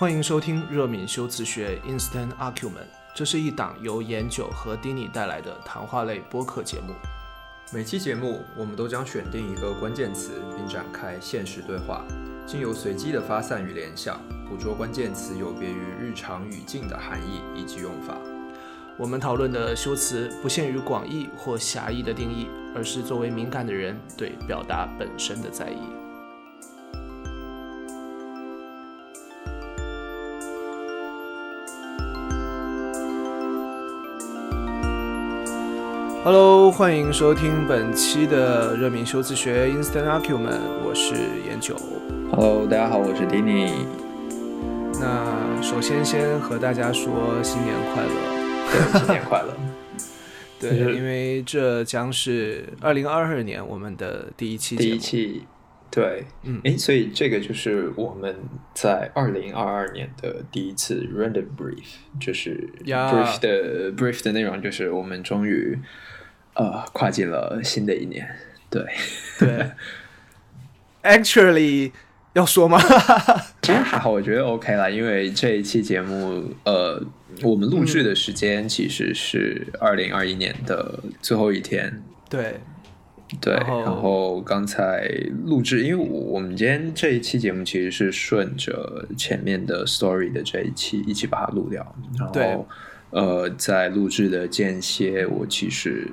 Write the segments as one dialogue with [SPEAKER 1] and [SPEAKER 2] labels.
[SPEAKER 1] 欢迎收听热敏修辞学 Instant Argument，这是一档由颜九和丁尼带来的谈话类播客节目。
[SPEAKER 2] 每期节目，我们都将选定一个关键词，并展开现实对话，经由随机的发散与联想，捕捉关键词有别于日常语境的含义以及用法。
[SPEAKER 1] 我们讨论的修辞不限于广义或狭义的定义，而是作为敏感的人对表达本身的在意。Hello，欢迎收听本期的热敏修辞学 Instant Argument，我是颜九。
[SPEAKER 2] Hello，大家好，我是 Danny。
[SPEAKER 1] 那首先先和大家说新年快乐。
[SPEAKER 2] 新年快乐！
[SPEAKER 1] 对，因为这将是二零二二年我们的第一期
[SPEAKER 2] 第一期，对，
[SPEAKER 1] 嗯，
[SPEAKER 2] 诶，所以这个就是我们在二零二二年的第一次 random brief，就是 brief 的 brief 的内容就是我们终于呃跨进了新的一年，对，
[SPEAKER 1] 对，actually 要说吗？
[SPEAKER 2] 其实还好，我觉得 OK 啦，因为这一期节目，呃，我们录制的时间其实是二零二一年的最后一天，
[SPEAKER 1] 对，
[SPEAKER 2] 对，
[SPEAKER 1] 然后
[SPEAKER 2] 然后刚才录制，因为我们今天这一期节目其实是顺着前面的 story 的这一期一起把它录掉，然后呃，在录制的间歇，我其实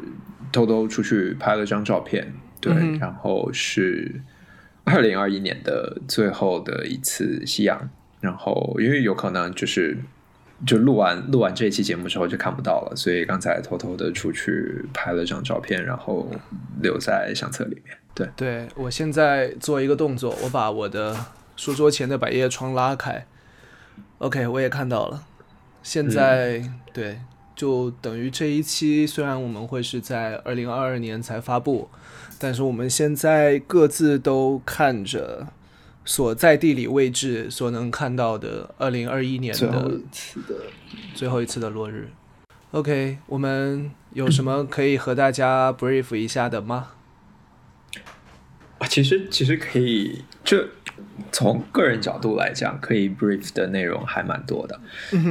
[SPEAKER 2] 偷偷出去拍了张照片，对，
[SPEAKER 1] 嗯
[SPEAKER 2] 然后是二零二一年的最后的一次夕阳，然后因为有可能就是。就录完录完这一期节目之后就看不到了，所以刚才偷偷的出去拍了张照片，然后留在相册里面。对，
[SPEAKER 1] 对我现在做一个动作，我把我的书桌前的百叶窗拉开，OK，我也看到了。现在、对，就等于这一期虽然我们会是在二零二二年才发布，但是我们现在各自都看着所在地理位置所能看到的二零二一年的
[SPEAKER 2] 次的
[SPEAKER 1] 最后一次的落日。OK，我们有什么可以和大家 brief 一下的吗？
[SPEAKER 2] 啊，其实其实可以，就从个人角度来讲，可以 brief 的内容还蛮多的，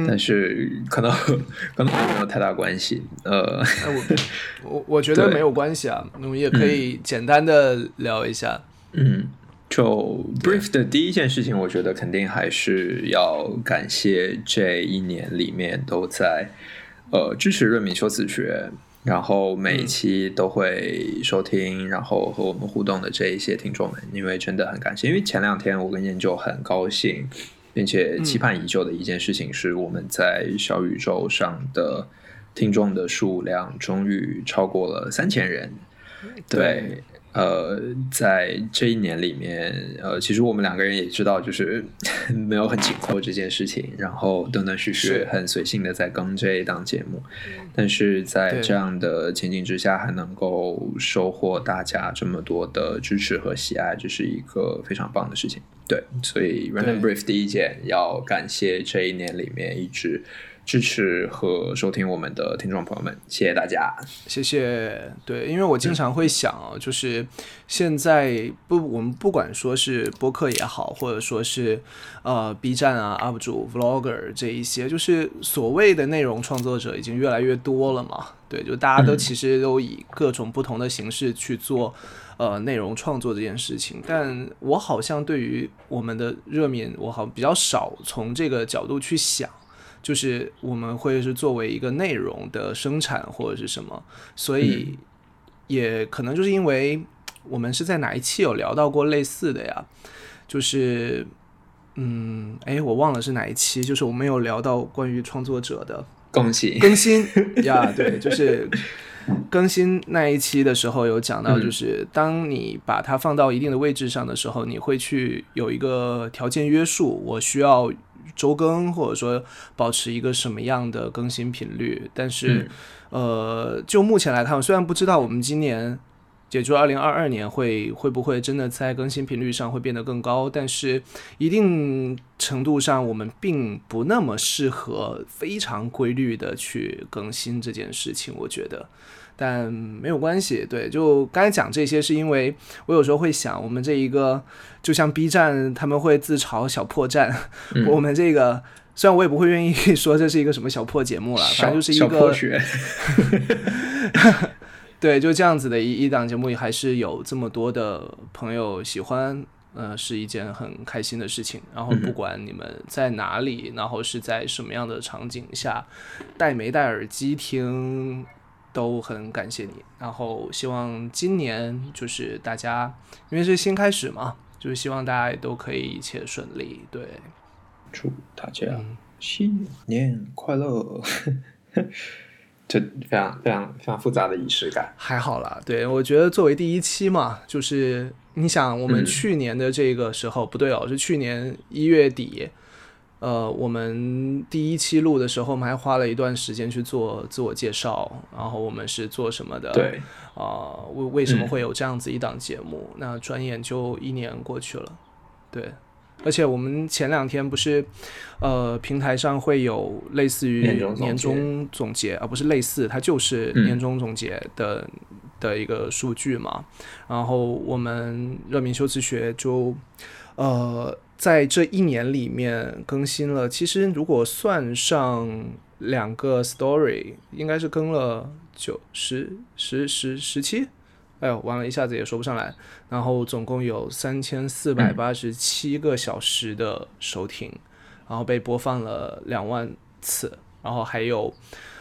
[SPEAKER 2] 但是可能 可能没有太大关系。呃，
[SPEAKER 1] 哎，我我我觉得没有关系啊，我们也可以简单的聊一下。
[SPEAKER 2] 嗯，就 brief 的第一件事情，我觉得肯定还是要感谢这一年里面都在呃支持润敏修辞学，然后每一期都会收听，然后和我们互动的这一些听众们，因为真的很感谢。因为前两天我跟研究很高兴，并且期盼已久的一件事情是，我们在小宇宙上的听众的数量终于超过了三千人。对，呃，在这一年里面，呃，其实我们两个人也知道，就是 没有很紧迫这件事情，然后断断续续、很随性的在更这一档节目，但是在这样的情景之下，还能够收获大家这么多的支持和喜爱，这是一个非常棒的事情。对，所以 Random Brief 第一件要感谢这一年里面一直支持和收听我们的听众朋友们，谢谢大家。
[SPEAKER 1] 谢谢。对，因为我经常会想啊，就是现在不，我们不管说是播客也好，或者说是呃 B 站啊 UP 主 Vlogger 这一些，就是所谓的内容创作者已经越来越多了嘛。对，就大家都其实都以各种不同的形式去做呃内容创作这件事情，但我好像对于我们的热敏，我好像比较少从这个角度去想。就是我们会是作为一个内容的生产或者是什么，所以也可能就是因为我们是在哪一期有聊到过类似的呀，就是嗯，哎，我忘了是哪一期，就是我们有聊到关于创作者的
[SPEAKER 2] 恭喜！
[SPEAKER 1] 更新呀对，就是更新那一期的时候有讲到，
[SPEAKER 2] 嗯
[SPEAKER 1] 就是当你把它放到一定的位置上的时候，你会去有一个条件约束，我需要周更，或者说保持一个什么样的更新频率。但是，
[SPEAKER 2] 嗯
[SPEAKER 1] 呃，就目前来看，虽然不知道我们今年也就二零二二年会会不会真的在更新频率上会变得更高？但是一定程度上，我们并不那么适合非常规律的去更新这件事情。我觉得，但没有关系。对，就刚才讲这些，是因为我有时候会想，我们这一个就像 B 站他们会自嘲小破站，我们这个虽然我也不会愿意说这是一个什么小破节目了，反正就是一个。对，就这样子的一一档节目，还是有这么多的朋友喜欢，呃，是一件很开心的事情。然后不管你们在哪里，然后是在什么样的场景下，戴没戴耳机听，都很感谢你。然后希望今年就是大家，因为是新开始嘛，就是希望大家都可以一切顺利。对，
[SPEAKER 2] 祝大家新年快乐。这非常非常非常复杂的仪式感，
[SPEAKER 1] 还好啦。对我觉得作为第一期嘛，就是你想我们去年的这个时候不对哦，是去年一月底，呃，我们第一期录的时候，我们还花了一段时间去做 自我介绍，然后我们是做什么的？
[SPEAKER 2] 对
[SPEAKER 1] 啊，为为什么会有这样子一档节目？那转眼就一年过去了，对。而且我们前两天不是，呃，平台上会有类似于年终总结，而不是类似，它就是年终总结的的一个数据嘛。然后我们热敏修辞学就，呃，在这一年里面更新了，其实如果算上两个 story，应该是更了九十十十十七。哎呦，完了，一下子也说不上来。然后总共有三千四百八十七个小时的收听，然后被播放了两万次，然后还有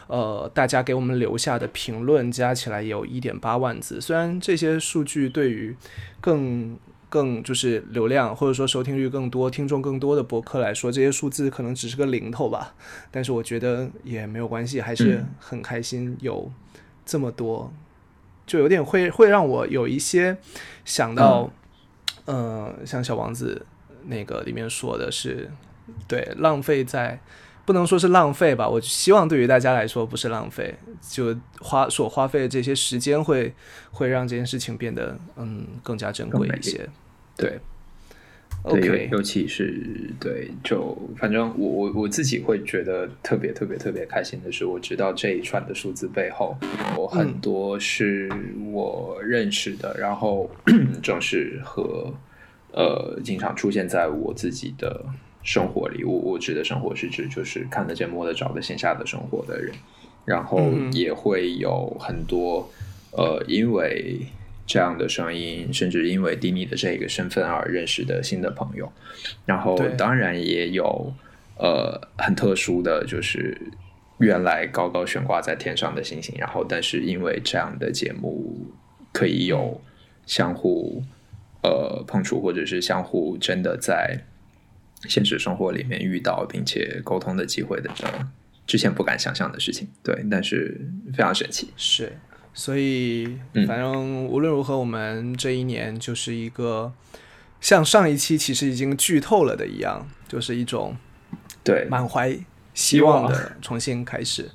[SPEAKER 1] 呃大家给我们留下的评论加起来有一点八万字。虽然这些数据对于更更就是流量或者说收听率更多、听众更多的博客来说，这些数字可能只是个零头吧。但是我觉得也没有关系，还是很开心有这么多。就有点会会让我有一些想到，嗯，像小王子那个里面说的是，对，浪费在不能说是浪费吧，我希望对于大家来说不是浪费，就花所花费的这些时间会会让这件事情变得嗯更加珍贵一些，对。
[SPEAKER 2] 对，尤其是对，就反正我我我自己会觉得特别特别特别开心的是，我知道这一串的数字背后，有很多是我认识的，然后 正是和呃经常出现在我自己的生活里。我我指的生活是指就是看得见摸得着的线下的生活的人，然后也会有很多呃因为。这样的声音，甚至因为迪尼的这个身份而认识的新的朋友，然后当然也有呃很特殊的就是原来高高悬挂在天上的星星，然后但是因为这样的节目可以有相互呃碰触，或者是相互真的在现实生活里面遇到并且沟通的机会的，这之前不敢想象的事情，对，但是非常神奇，
[SPEAKER 1] 是。所以，反正无论如何，我们这一年就是一个像上一期其实已经剧透了的一样，就是一种
[SPEAKER 2] 对
[SPEAKER 1] 满怀希望的重新开始。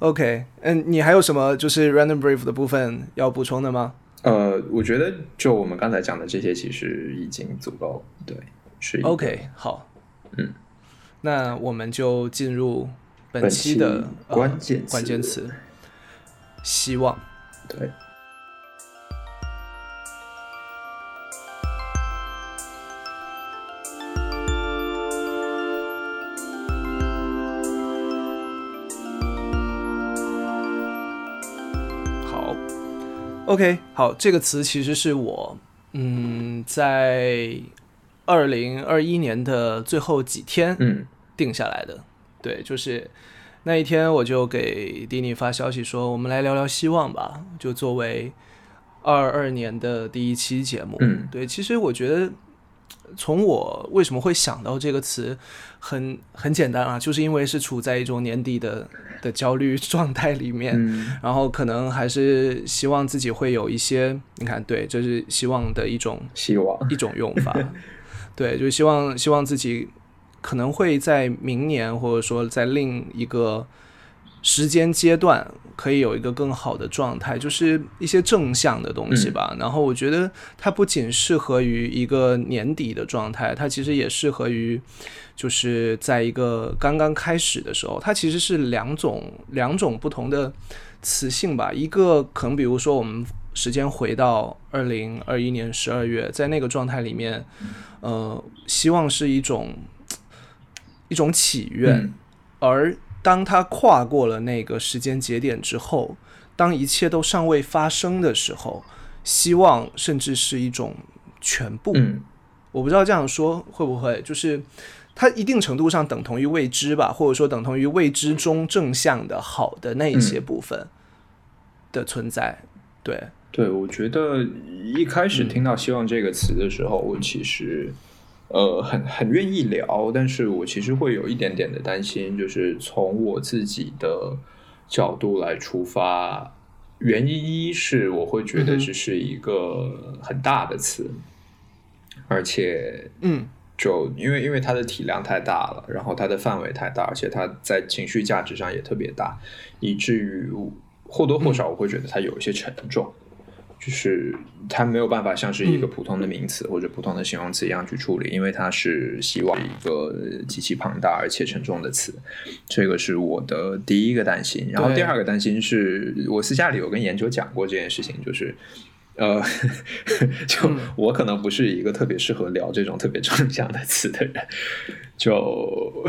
[SPEAKER 1] OK，嗯，你还有什么就是 random brief 的部分要补充的吗？
[SPEAKER 2] 呃，我觉得就我们刚才讲的这些，其实已经足够。对，是
[SPEAKER 1] OK。好，嗯，那我们就进入本期的
[SPEAKER 2] 关键
[SPEAKER 1] 关键词。希望，
[SPEAKER 2] 对。
[SPEAKER 1] 好，OK，好，这个词其实是我，嗯，在二零二一年的最后几天，
[SPEAKER 2] 嗯，
[SPEAKER 1] 定下来的，对，就是。那一天我就给迪尼发消息说：“我们来聊聊希望吧。”就作为二二年的第一期节目，
[SPEAKER 2] 嗯，
[SPEAKER 1] 对。其实我觉得，从我为什么会想到这个词，很很简单啊，就是因为是处在一种年底的的焦虑状态里面，然后可能还是希望自己会有一些，你看，对，这是希望的一种
[SPEAKER 2] 希望
[SPEAKER 1] 一种用法，对，就希望希望自己。可能会在明年，或者说在另一个时间阶段可以有一个更好的状态，就是一些正向的东西吧。然后我觉得它不仅适合于一个年底的状态，它其实也适合于就是在一个刚刚开始的时候。它其实是两种两种不同的词性吧。一个可能比如说我们时间回到二零二一年十二月，在那个状态里面，呃，希望是一种一种祈愿，而。当他跨过了那个时间节点之后，当一切都尚未发生的时候，希望甚至是一种全部。我不知道这样说会不会，就是它一定程度上等同于未知吧，或者说等同于未知中正向的好的那一些部分的存在。对，
[SPEAKER 2] 对，我觉得一开始听到“希望”这个词的时候，我其实。呃，很很愿意聊，但是我其实会有一点点的担心，就是从我自己的角度来出发，原因一是我会觉得这是一个很大的词，而且，
[SPEAKER 1] 嗯，
[SPEAKER 2] 就因为因为它的体量太大了，然后它的范围太大，而且它在情绪价值上也特别大，以至于或多或少我会觉得它有一些沉重。就是它没有办法像是一个普通的名词或者普通的形容词一样去处理，因为它是希望一个极其庞大而且沉重的词。这个是我的第一个担心。然后第二个担心是我私下里有跟研究讲过这件事情，就是呃，就我可能不是一个特别适合聊这种特别抽象的词的人，就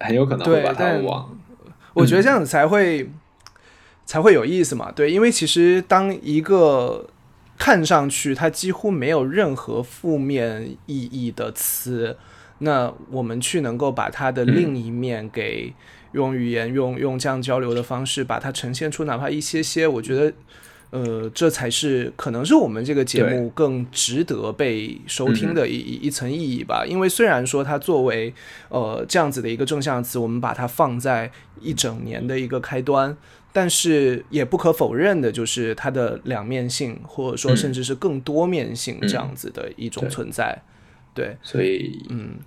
[SPEAKER 2] 很有可能会把它往。
[SPEAKER 1] 我觉得这样子才会。才会有意思嘛？对，因为其实当一个看上去它几乎没有任何负面意义的词，那我们去能够把它的另一面给用语言、用用这样交流的方式把它呈现出，哪怕一些些，我觉得，呃，这才是可能是我们这个节目更值得被收听的一一层意义吧。因为虽然说它作为呃这样子的一个正向词，我们把它放在一整年的一个开端。但是也不可否认的，就是它的两面性，或者说甚至是更多面性这样子的一种存在。对，
[SPEAKER 2] 所以
[SPEAKER 1] 嗯，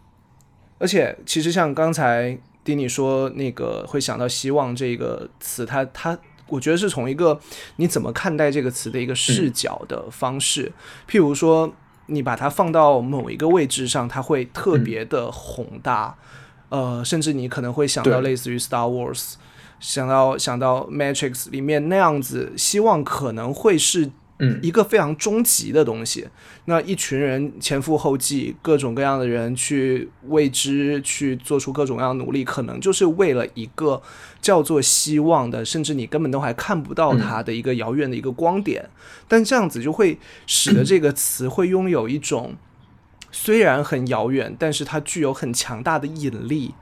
[SPEAKER 1] 而且其实像刚才丁尼说那个会想到希望这个词，它它，我觉得是从一个你怎么看待这个词的一个视角的方式。譬如说，你把它放到某一个位置上，它会特别的宏大，呃，甚至你可能会想到类似于 Star Wars。想到想到 Matrix 里面那样子，希望可能会是一个非常终极的东西。那一群人前赴后继，各种各样的人去为之去做出各种各样的努力，可能就是为了一个叫做希望的，甚至你根本都还看不到它的一个遥远的一个光点。但这样子就会使得这个词会拥有一种虽然很遥远，但是它具有很强大的引力。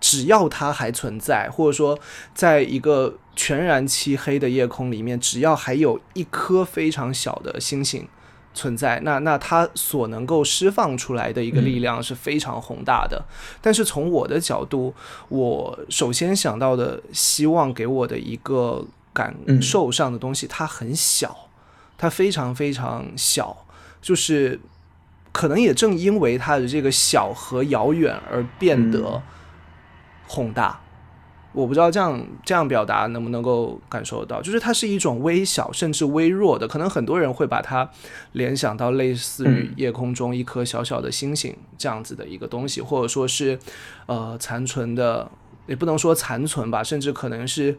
[SPEAKER 1] 只要它还存在，或者说，在一个全然漆黑的夜空里面，只要还有一颗非常小的星星存在，那那它所能够释放出来的一个力量是非常宏大的。但是从我的角度，我首先想到的希望给我的一个感受上的东西，它很小，它非常非常小，就是可能也正因为它的这个小和遥远而变得。宏大，我不知道这样这样表达能不能够感受到，就是它是一种微小甚至微弱的，可能很多人会把它联想到类似于夜空中一颗小小的星星这样子的一个东西，或者说是呃残存的，也不能说残存吧，甚至可能是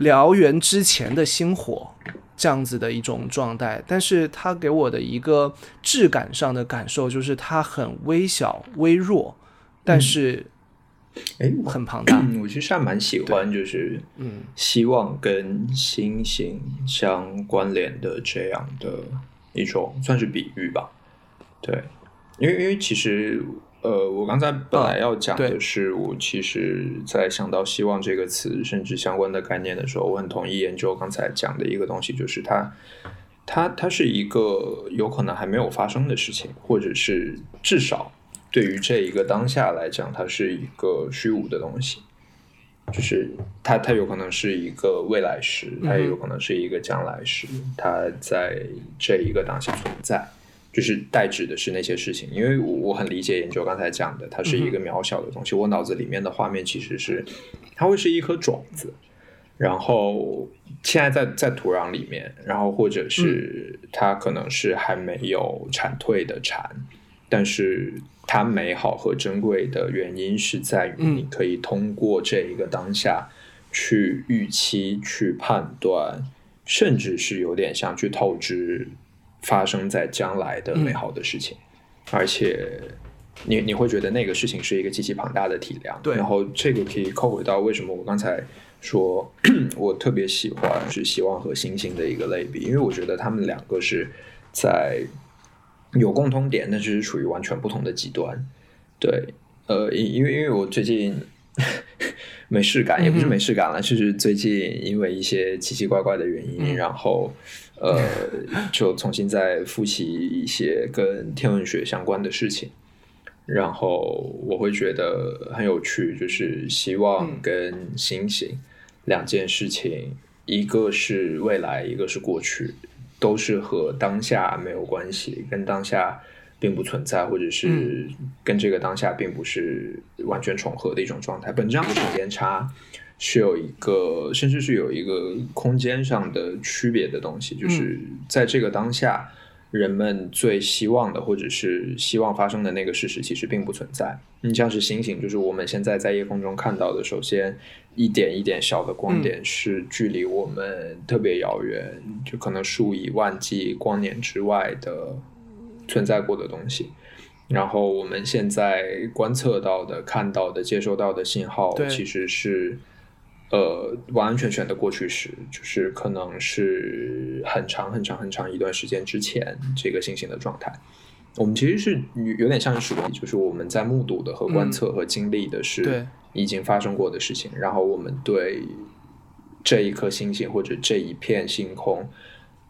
[SPEAKER 1] 燎原之前的星火这样子的一种状态。但是它给我的一个质感上的感受就是它很微小微弱，但是。
[SPEAKER 2] 哎，
[SPEAKER 1] 很庞大。
[SPEAKER 2] 我其实还蛮喜欢，就是嗯，希望跟星星相关联的这样的一种算是比喻吧。对，因为因为其实呃，我刚才本来要讲的是，我其实在想到希望这个词甚至相关的概念的时候，我很同意研究刚才讲的一个东西，就是它它它是一个有可能还没有发生的事情，或者是至少。对于这一个当下来讲，它是一个虚无的东西，就是它它有可能是一个未来时，它也有可能是一个将来时，它在这一个当下存在，就是代指的是那些事情。因为我我很理解研究刚才讲的，它是一个渺小的东西。我脑子里面的画面其实是，它会是一颗种子，然后现在在在土壤里面，然后或者是它可能是还没有蝉蜕的蝉，但是它美好和珍贵的原因是在于你可以通过这一个当下去预期、去判断，甚至是有点像去透支发生在将来的美好的事情，而且。你你会觉得那个事情是一个极其庞大的体量，
[SPEAKER 1] 对。
[SPEAKER 2] 然后这个可以扣回到为什么我刚才说 我特别喜欢是希望和星星的一个类比，因为我觉得他们两个是在有共通点，但是属于完全不同的极端。对，呃，因因为因为我最近 没事干，也不是没事干了，就是最近因为一些奇奇怪怪的原因，然后呃，就重新再复习一些跟天文学相关的事情。然后我会觉得很有趣，就是希望跟星星两件事情，一个是未来，一个是过去，都是和当下没有关系，跟当下并不存在，或者是跟这个当下并不是完全重合的一种状态。本质上的时间差是有一个，甚至是有一个空间上的区别的东西，就是在这个当下。人们最希望的，或者是希望发生的那个事实，其实并不存在。你像是星星，就是我们现在在夜空中看到的，首先一点一点小的光点，是距离我们特别遥远，就可能数以万计光年之外的存在过的东西。然后我们现在观测到的、看到的、接收到的信号，其实是。呃，完完全全的过去时，就是可能是很长很长很长一段时间之前这个星星的状态。我们其实是有点像是属于，就是我们在目睹的和观测和经历的是已经发生过的事情，然后我们对这一颗星星或者这一片星空，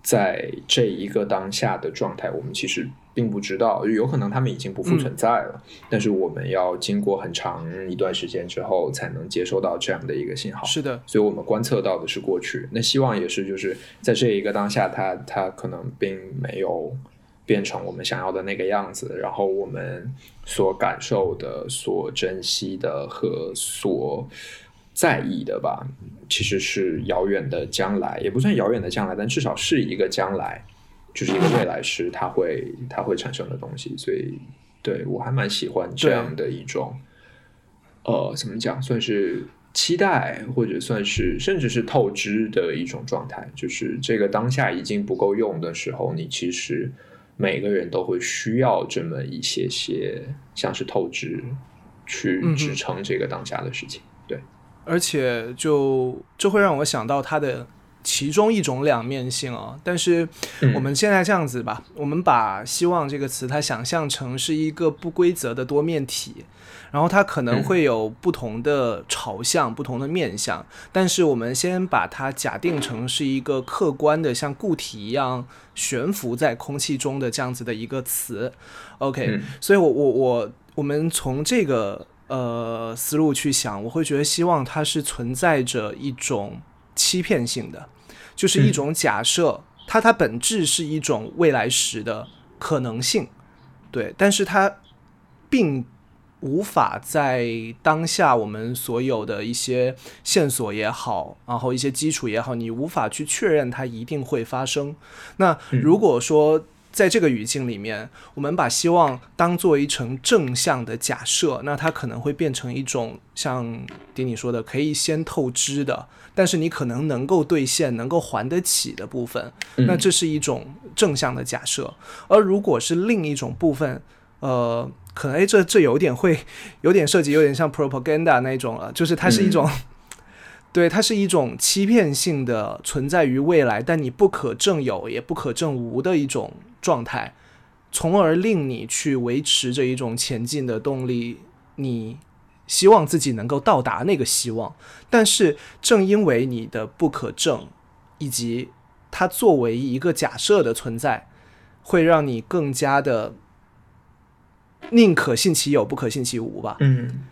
[SPEAKER 2] 在这一个当下的状态，我们其实。并不知道，有可能他们已经不复存在了。但是我们要经过很长一段时间之后，才能接收到这样的一个信号。
[SPEAKER 1] 是的，
[SPEAKER 2] 所以我们观测到的是过去。那希望也是，就是在这一个当下，它它可能并没有变成我们想要的那个样子。然后我们所感受的、所珍惜的和所在意的吧，其实是遥远的将来，也不算遥远的将来，但至少是一个将来。就是一个未来时，它会它会产生的东西，所以对我还蛮喜欢这样的一种，呃，怎么讲，算是期待，或者算是甚至是透支的一种状态。就是这个当下已经不够用的时候，你其实每个人都会需要这么一些些，像是透支去支撑这个当下的事情。对，
[SPEAKER 1] 而且就这会让我想到它的。其中一种两面性啊，但是我们现在这样子吧，我们把“希望”这个词，它想象成是一个不规则的多面体，然后它可能会有不同的朝向、不同的面向，但是我们先把它假定成是一个客观的，像固体一样悬浮在空气中的这样子的一个词。OK，所以我我我我们从这个呃思路去想，我会觉得希望它是存在着一种欺骗性的。就是一种假设，它它本质是一种未来时的可能性，对，但是它并无法在当下我们所有的一些线索也好，然后一些基础也好，你无法去确认它一定会发生。那如果说在这个语境里面，我们把希望当做一层正向的假设，那它可能会变成一种像迪你说的，可以先透支的。但是你可能能够兑现、能够还得起的部分，那这是一种正向的假设。而如果是另一种部分，呃，可能哎，这这有点会有点涉及，有点像 propaganda 那种了，就是它是一种，对，它是一种欺骗性的存在于未来，但你不可证有也不可证无的一种状态，从而令你去维持着一种前进的动力。你。希望自己能够到达那个希望，但是正因为你的不可证，以及它作为一个假设的存在，会让你更加的宁可信其有，不可信其无吧。
[SPEAKER 2] 嗯，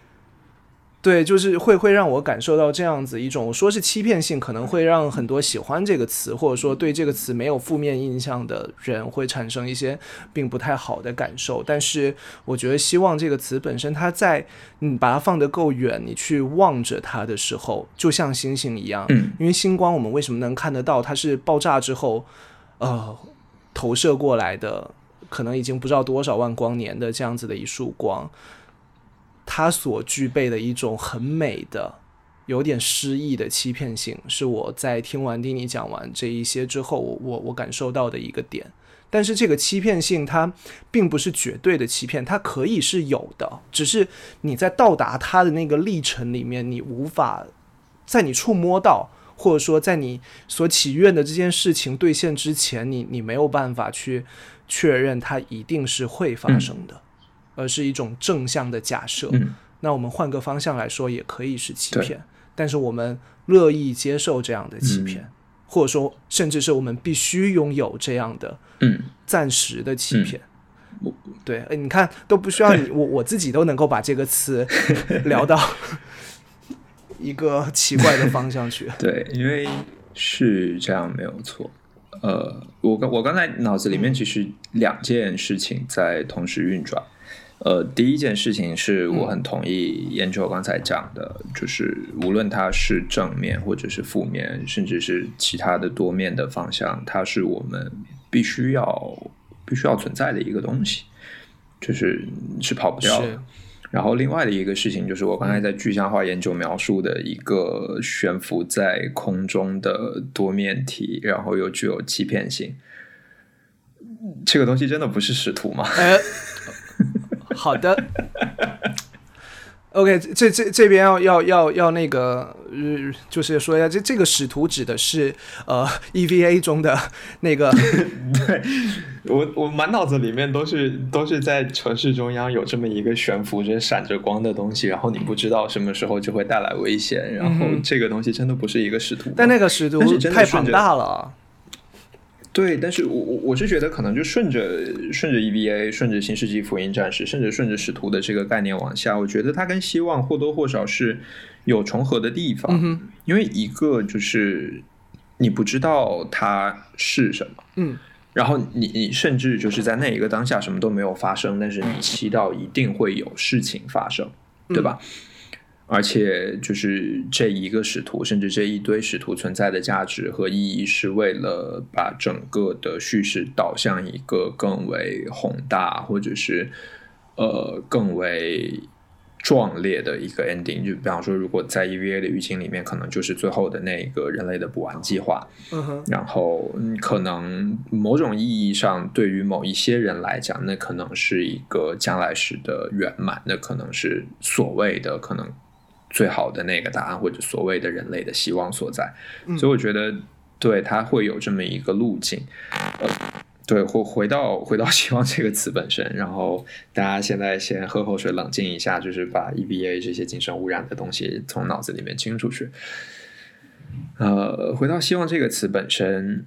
[SPEAKER 1] 对，就是会会让我感受到这样子一种说是欺骗性，可能会让很多喜欢这个词或者说对这个词没有负面印象的人会产生一些并不太好的感受。但是我觉得希望这个词本身，它在你把它放得够远，你去望着它的时候，就像星星一样。
[SPEAKER 2] 嗯，
[SPEAKER 1] 因为星光我们为什么能看得到？它是爆炸之后，呃，投射过来的，可能已经不知道多少万光年的这样子的一束光。它所具备的一种很美的、有点诗意的欺骗性，是我在听完丁尼讲完这一些之后，我我我感受到的一个点。但是这个欺骗性它并不是绝对的欺骗，它可以是有的，只是你在到达它的那个历程里面，你无法在你触摸到，或者说在你所祈愿的这件事情兑现之前，你你没有办法去确认它一定是会发生的。而是一种正向的假设。那我们换个方向来说，也可以是欺骗，但是我们乐意接受这样的欺骗，或者说，甚至是我们必须拥有这样的
[SPEAKER 2] 嗯
[SPEAKER 1] 暂时的欺骗。对，哎，你看都不需要你，我我自己都能够把这个词 聊到一个奇怪的方向去。
[SPEAKER 2] 对，因为是这样，没有错。呃，我刚我刚才脑子里面其实两件事情在同时运转。呃，第一件事情是我很同意研究刚才讲的，就是无论它是正面或者是负面，甚至是其他的多面的方向，它是我们必须要必须要存在的一个东西，就是是跑不掉的。然后另外的一个事情就是我刚才在具象化研究描述的一个悬浮在空中的多面体，然后又具有欺骗性，这个东西真的不是使徒吗？
[SPEAKER 1] 好的，OK，这这这边要要要要那个，呃，就是说一下，这这个使徒指的是呃 EVA 中的那个。
[SPEAKER 2] 对我我满脑子里面都是都是在城市中央有这么一个悬浮着闪着光的东西，然后你不知道什么时候就会带来危险，然后这个东西真的不是一个使徒，
[SPEAKER 1] 但那个使徒太庞大了。
[SPEAKER 2] 对，但是我我我是觉得可能就顺着顺着 EVA，顺着新世纪福音战士，甚至顺着使徒的这个概念往下，我觉得它跟希望或多或少是有重合的地方。因为一个就是你不知道它是什么，
[SPEAKER 1] 嗯，
[SPEAKER 2] 然后你你甚至就是在那一个当下什么都没有发生，但是你祈祷一定会有事情发生，对吧？而且，就是这一个使徒，甚至这一堆使徒存在的价值和意义，是为了把整个的叙事导向一个更为宏大，或者是呃更为壮烈的一个 ending。就比方说，如果在 EVA 的语境里面，可能就是最后的那个人类的补完计划。
[SPEAKER 1] 嗯哼。
[SPEAKER 2] 然后，可能某种意义上，对于某一些人来讲，那可能是一个将来时的圆满，那可能是所谓的可能。最好的那个答案，或者所谓的人类的希望所在，所以我觉得，对它会有这么一个路径。呃，对，回回到回到 希望这个词本身，然后大家现在先喝口水，冷静一下，就是把 EBA 这些精神污染的东西从脑子里面清出去。呃，回到希望这个词本身，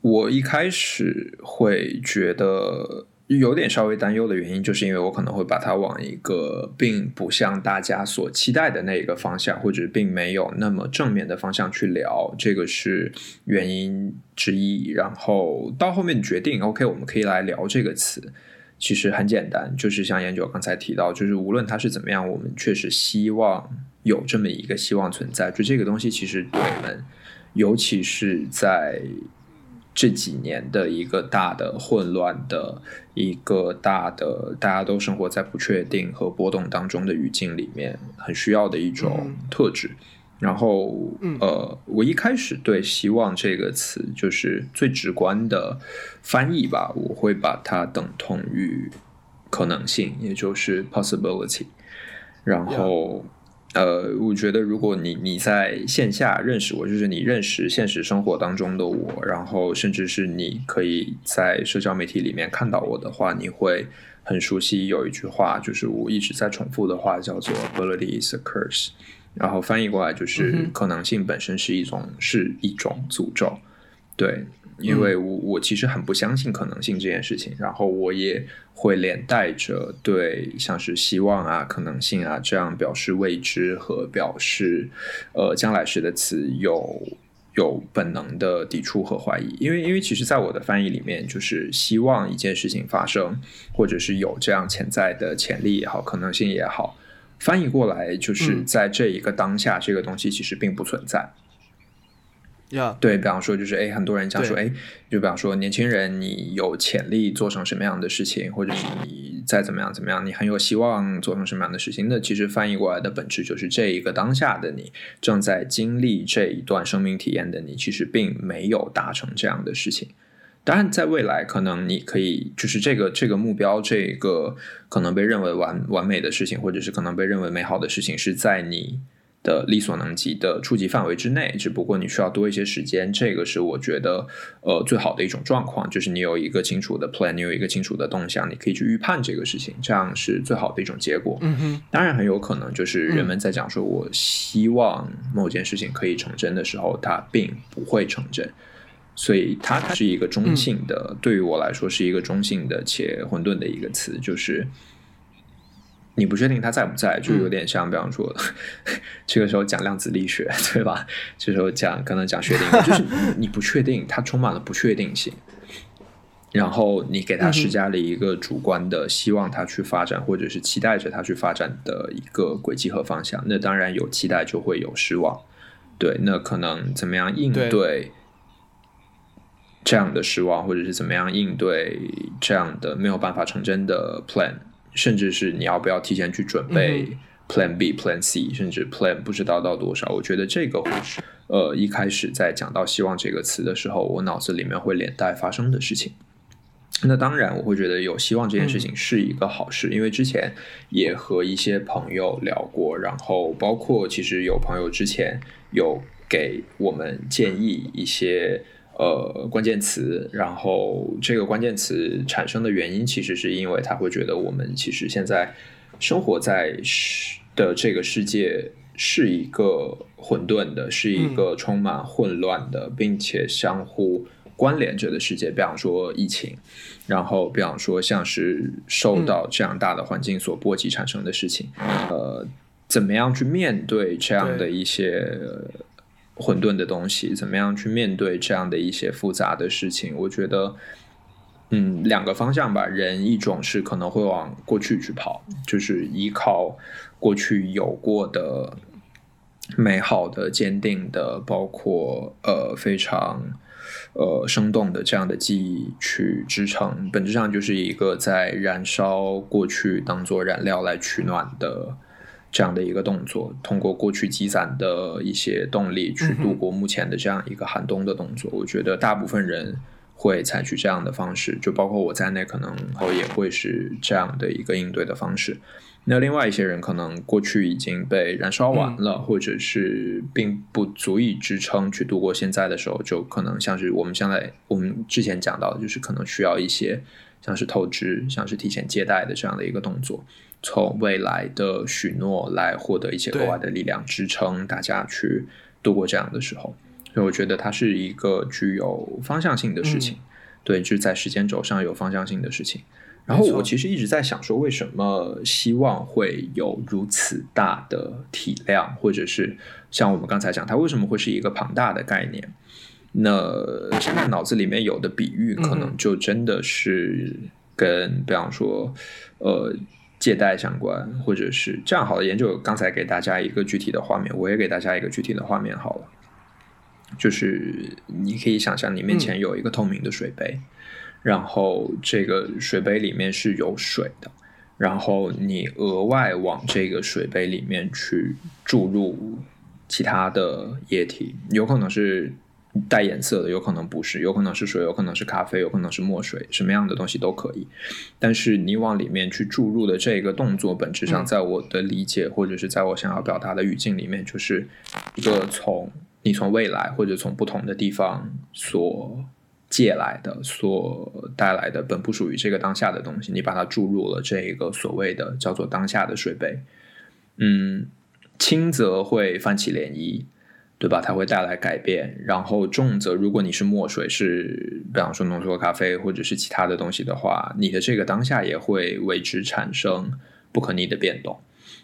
[SPEAKER 2] 我一开始会觉得。有点稍微担忧的原因，就是因为我可能会把它往一个并不像大家所期待的那一个方向，或者并没有那么正面的方向去聊，这个是原因之一。然后到后面决定，OK，我们可以来聊这个词，其实很简单，就是像研究刚才提到，就是无论它是怎么样，我们确实希望有这么一个希望存在。就这个东西，其实对我们，尤其是在。这几年的一个大的混乱的一个大的，大家都生活在不确定和波动当中的语境里面，很需要的一种特质。然后，呃，我一开始对“希望”这个词就是最直观的翻译吧，我会把它等同于可能性，也就是 possibility。然后。呃，我觉得如果你你在线下认识我，就是你认识现实生活当中的我，然后甚至是你可以在社交媒体里面看到我的话，你会很熟悉有一句话，就是我一直在重复的话，叫做 “ability is a curse”，然后翻译过来就是可能性本身是一种是一种诅咒。对，因为我我其实很不相信可能性这件事情，然后我也会连带着对像是希望啊、可能性啊这样表示未知和表示呃将来时的词有有本能的抵触和怀疑，因为因为其实在我的翻译里面，就是希望一件事情发生，或者是有这样潜在的潜力也好、可能性也好，翻译过来就是在这一个当下，这个东西其实并不存在。
[SPEAKER 1] 呀，
[SPEAKER 2] 对比方说，就是哎，很多人讲说，
[SPEAKER 1] 对
[SPEAKER 2] 哎，就比方说，年轻人你有潜力做成什么样的事情，或者是你再怎么样怎么样，你很有希望做成什么样的事情，那其实翻译过来的本质就是这一个当下的你正在经历这一段生命体验的你，其实并没有达成这样的事情。当然，在未来，可能你可以就是这个这个目标，这个可能被认为完完美的事情，或者是可能被认为美好的事情，是在你的力所能及的触及范围之内。只不过你需要多一些时间，这个是我觉得呃最好的一种状况，就是你有一个清楚的 plan，你有一个清楚的动向，你可以去预判这个事情，这样是最好的一种结果。
[SPEAKER 1] 嗯哼，
[SPEAKER 2] 当然很有可能就是人们在讲说我希望某件事情可以成真的时候，它并不会成真。所以它它是一个中性的，对于我来说是一个中性的且混沌的一个词，就是你不确定它在不在，就有点像，比方说这个时候讲量子力学，对吧？这时候讲可能讲薛定谔，就是你不确定，它充满了不确定性。然后你给他施加了一个主观的希望他去发展，或者是期待着他去发展的一个轨迹和方向。那当然有期待就会有失望，对。那可能怎么样应
[SPEAKER 1] 对
[SPEAKER 2] 对这样的失望，或者是怎么样应对这样的没有办法成真的 plan，甚至是你要不要提前去准备 plan B、plan C，甚至 plan 不知道到多少。我觉得这个会是呃一开始在讲到希望这个词的时候，我脑子里面会连带发生的事情。那当然，我会觉得有希望这件事情是一个好事，因为之前也和一些朋友聊过，然后包括其实有朋友之前有给我们建议一些呃关键词，然后这个关键词产生的原因，其实是因为他会觉得我们其实现在生活在世的这个世界是一个混沌的，是一个充满混乱的，并且相互关联着的世界。比方说疫情，然后比方说像是受到这样大的环境所波及产生的事情，呃，怎么样去面对这样的一些混沌的东西？怎么样去面对这样的一些复杂的事情？我觉得。嗯，两个方向吧。人一种是可能会往过去去跑，就是依靠过去有过的美好的、坚定的，包括呃非常呃生动的这样的记忆去支撑。本质上就是一个在燃烧过去当做燃料来取暖的这样的一个动作，通过过去积攒的一些动力去度过目前的这样一个寒冬的动作。我觉得大部分人。会采取这样的方式，就包括我在内，可能后也会是这样的一个应对的方式。那另外一些人可能过去已经被燃烧完了，或者是并不足以支撑去度过现在的时候，就可能像是我们现在我们之前讲到的，就是可能需要一些像是透支、像是提前借贷的这样的一个动作，从未来的许诺来获得一些额外的力量支撑大家去度过这样的时候。所以我觉得它是一个具有方向性的事情，
[SPEAKER 1] 嗯、
[SPEAKER 2] 对，就是在时间轴上有方向性的事情。然后我其实一直在想说，为什么希望会有如此大的体量，或者是像我们刚才讲，它为什么会是一个庞大的概念？那现在脑子里面有的比喻，可能就真的是跟，比方说，呃。借贷相关，或者是这样好的研究。刚才给大家一个具体的画面，我也给大家一个具体的画面好了。就是你可以想象，你面前有一个透明的水杯，嗯、然后这个水杯里面是有水的，然后你额外往这个水杯里面去注入其他的液体，有可能是带颜色的，有可能不是，有可能是水，有可能是咖啡，有可能是墨水，什么样的东西都可以。但是你往里面去注入的这个动作，本质上在我的理解，或者是在我想要表达的语境里面，就是一个从。你从未来或者从不同的地方所借来的、所带来的本不属于这个当下的东西，你把它注入了这一个所谓的叫做当下的水杯。嗯，轻则会泛起涟漪，对吧？它会带来改变。然后重则，如果你是墨水，是比方说浓缩咖啡或者是其他的东西的话，你的这个当下也会为之产生不可逆的变动。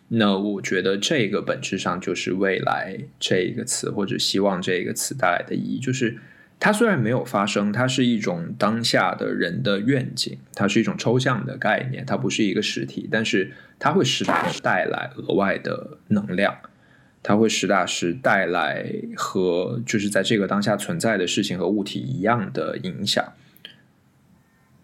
[SPEAKER 2] 那我觉得这个本质上就是未来这个词或者希望这个词带来的意义，就是它虽然没有发生，它是一种当下的人的愿景，它是一种抽象的概念，它不是一个实体，但是它会实打实带来额外的能量。它会实打实带来和就是在这个当下存在的事情和物体一样的影响。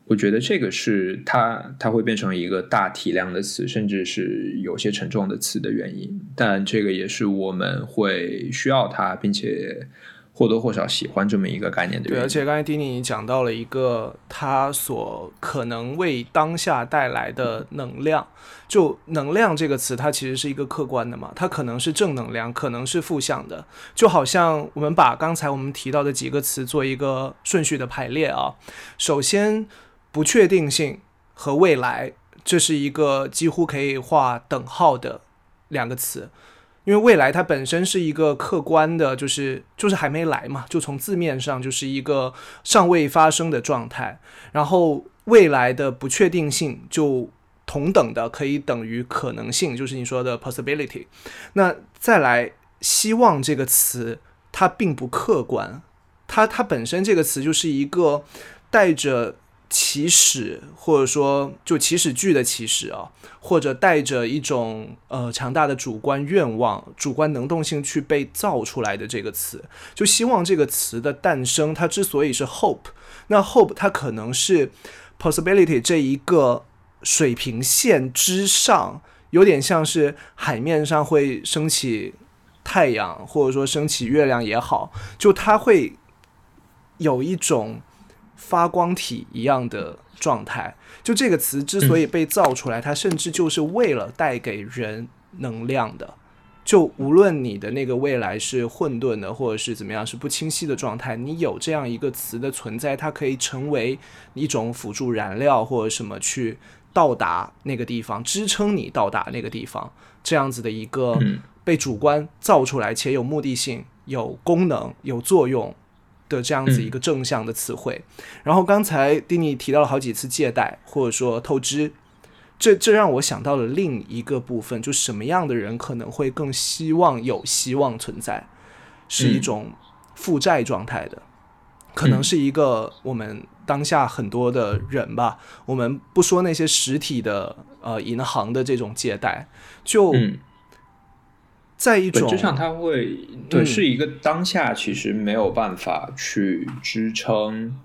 [SPEAKER 2] 我觉得这个是它它会变成一个大体量的词，甚至是有些沉重的词的原因。但这个也是我们会需要它，并且。或多或少喜欢这么一个概念的
[SPEAKER 1] 对，而且刚才丁尼讲到了一个他所可能为当下带来的能量，就能量这个词，它其实是一个客观的嘛，它可能是正能量，可能是负向的，就好像我们把刚才我们提到的几个词做一个顺序的排列啊，首先不确定性和未来，这是一个几乎可以画等号的两个词。因为未来它本身是一个客观的，就是就是还没来嘛，就从字面上就是一个尚未发生的状态。然后未来的不确定性就同等的可以等于可能性，就是你说的 possibility。那再来，希望这个词它并不客观，它它本身这个词就是一个带着。起始，或者说就起始句的起始啊，或者带着一种呃强大的主观愿望、主观能动性去被造出来的这个词，就希望这个词的诞生，它之所以是 hope，那 hope 它可能是 possibility 这一个水平线之上，有点像是海面上会升起太阳，或者说升起月亮也好，就它会有一种。发光体一样的状态，就这个词之所以被造出来，它甚至就是为了带给人能量的。就无论你的那个未来是混沌的，或者是怎么样，是不清晰的状态，你有这样一个词的存在，它可以成为一种辅助燃料或者什么去到达那个地方，支撑你到达那个地方，这样子的一个被主观造出来且有目的性、有功能、有作用。的这样子一个正向的词汇，然后刚才丁尼提到了好几次借贷或者说透支，这这让我想到了另一个部分，就什么样的人可能会更希望有希望存在，是一种负债状态的，可能是一个我们当下很多的人吧，我们不说那些实体的呃银行的这种借贷，就。在一种
[SPEAKER 2] 本质上，它会对是一个当下，其实没有办法去支撑。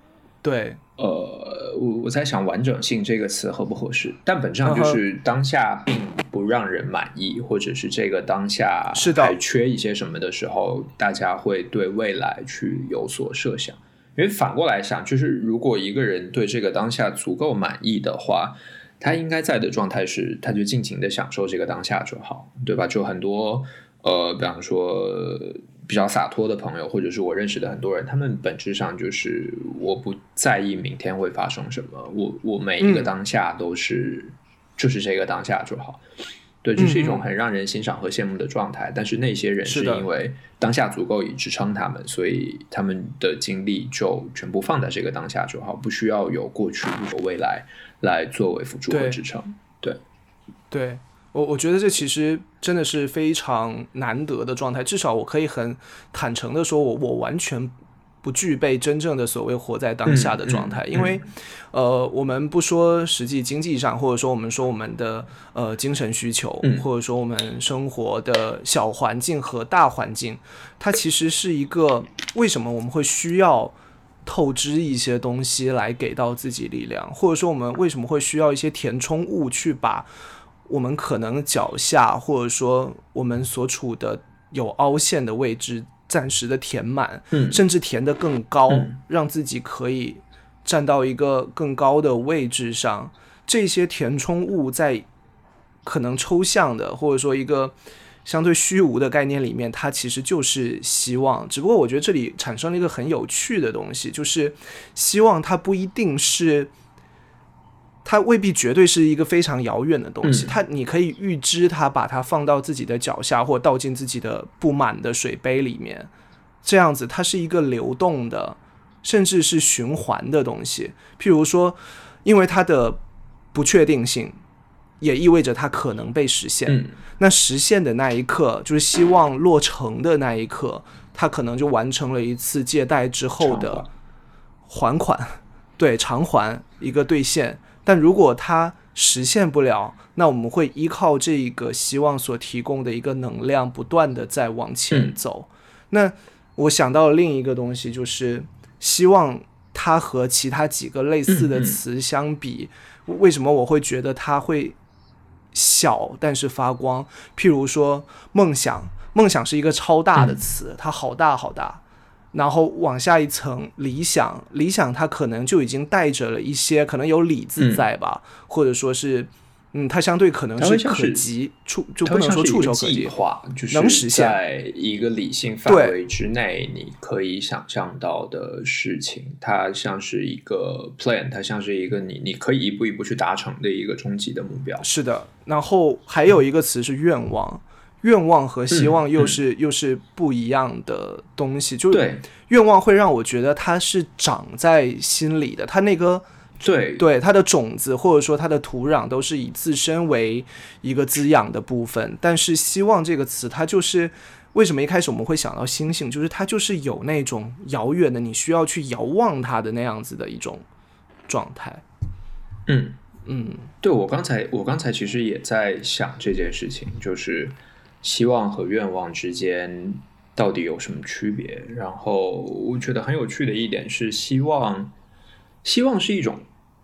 [SPEAKER 1] 对，
[SPEAKER 2] 呃，我我在想“完整性”这个词合不合适？但本质上就是当下并不让人满意，或者是这个当下
[SPEAKER 1] 是的
[SPEAKER 2] 还缺一些什么的时候，大家会对未来去有所设想。因为反过来想，就是如果一个人对这个当下足够满意的话，他应该在的状态是，他就尽情的享受这个当下就好，对吧？就很多。呃，比方说比较洒脱的朋友，或者是我认识的很多人，他们本质上就是我不在意明天会发生什么，我我每一个当下都是就是这个当下就好。对，这是一种很让人欣赏和羡慕的状态。但是那些人是因为当下足够以支撑他们，所以他们的精力就全部放在这个当下就好，不需要有过去或未来来作为辅助和支撑。对，
[SPEAKER 1] 对。我我觉得这其实真的是非常难得的状态，至少我可以很坦诚的说，我我完全不具备真正的所谓活在当下的状态，因为，呃，我们不说实际经济上，或者说我们说我们的呃精神需求，或者说我们生活的小环境和大环境，它其实是一个为什么我们会需要透支一些东西来给到自己力量，或者说我们为什么会需要一些填充物去把。我们可能脚下，或者说我们所处的有凹陷的位置，暂时的填满，甚至填得更高，让自己可以站到一个更高的位置上。这些填充物在可能抽象的，或者说一个相对虚无的概念里面，它其实就是希望。只不过我觉得这里产生了一个很有趣的东西，就是希望它不一定是。它未必绝对是一个非常遥远的东西。
[SPEAKER 2] 嗯
[SPEAKER 1] 它你可以预知它，把它放到自己的脚下，或倒进自己的不满的水杯里面，这样子它是一个流动的，甚至是循环的东西。譬如说，因为它的不确定性，也意味着它可能被实现。
[SPEAKER 2] 嗯
[SPEAKER 1] 那实现的那一刻，就是希望落成的那一刻，它可能就完成了一次借贷之后的
[SPEAKER 2] 还
[SPEAKER 1] 款，对偿还一个兑现。但如果它实现不了，那我们会依靠这个希望所提供的一个能量，不断的在往前
[SPEAKER 2] 嗯
[SPEAKER 1] 走。那我想到了另一个东西，就是希望它和其他几个类似的词相比，为什么我会觉得它会小但是发光？譬如说梦想，梦想是一个超大的词，它好大好大。然后往下一层，理想，理想它可能就已经带着了一些，可能有理字在吧，或者说是，嗯，它相对可能是可及触，就不能说触手可及，
[SPEAKER 2] 计划，就是
[SPEAKER 1] 能实现。
[SPEAKER 2] 在一个理性范围之内，你可以想象到的事情，它像是一个 plan，它像是一个你你可以一步一步去达成的一个终极的目标。
[SPEAKER 1] 是的，然后还有一个词是愿望，愿望和希望又是、又是不一样的东西。就
[SPEAKER 2] 是
[SPEAKER 1] 愿望会让我觉得它是长在心里的，它那个
[SPEAKER 2] 对
[SPEAKER 1] 对它的种子或者说它的土壤都是以自身为一个滋养的部分。但是希望这个词，它就是为什么一开始我们会想到星星，就是它就是有那种遥远的，你需要去遥望它的那样子的一种状态。
[SPEAKER 2] 嗯。
[SPEAKER 1] 嗯
[SPEAKER 2] 对我刚才，我刚才其实也在想这件事情，就是希望和愿望之间到底有什么区别？然后我觉得很有趣的一点是，希望，希望是一种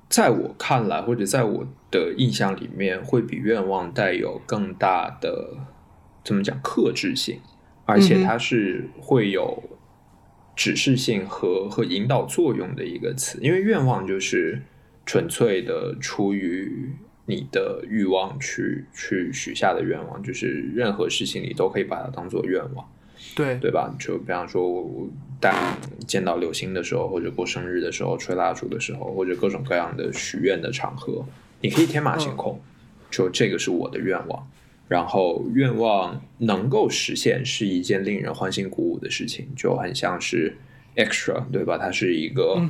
[SPEAKER 2] 在我看来或者在我的印象里面，会比愿望带有更大的怎么讲克制性，而且它是会有指示性和和引导作用的一个词，因为愿望就是纯粹的出于你的欲望去去许下的愿望，就是任何事情你都可以把它当做愿望，
[SPEAKER 1] 对
[SPEAKER 2] 对吧？就比方说，我当见到流星的时候，或者过生日的时候，吹蜡烛的时候，或者各种各样的许愿的场合，你可以天马行空，就这个是我的愿望。然后愿望能够实现是一件令人欢欣鼓舞的事情，就很像是 extra，对吧？它是一个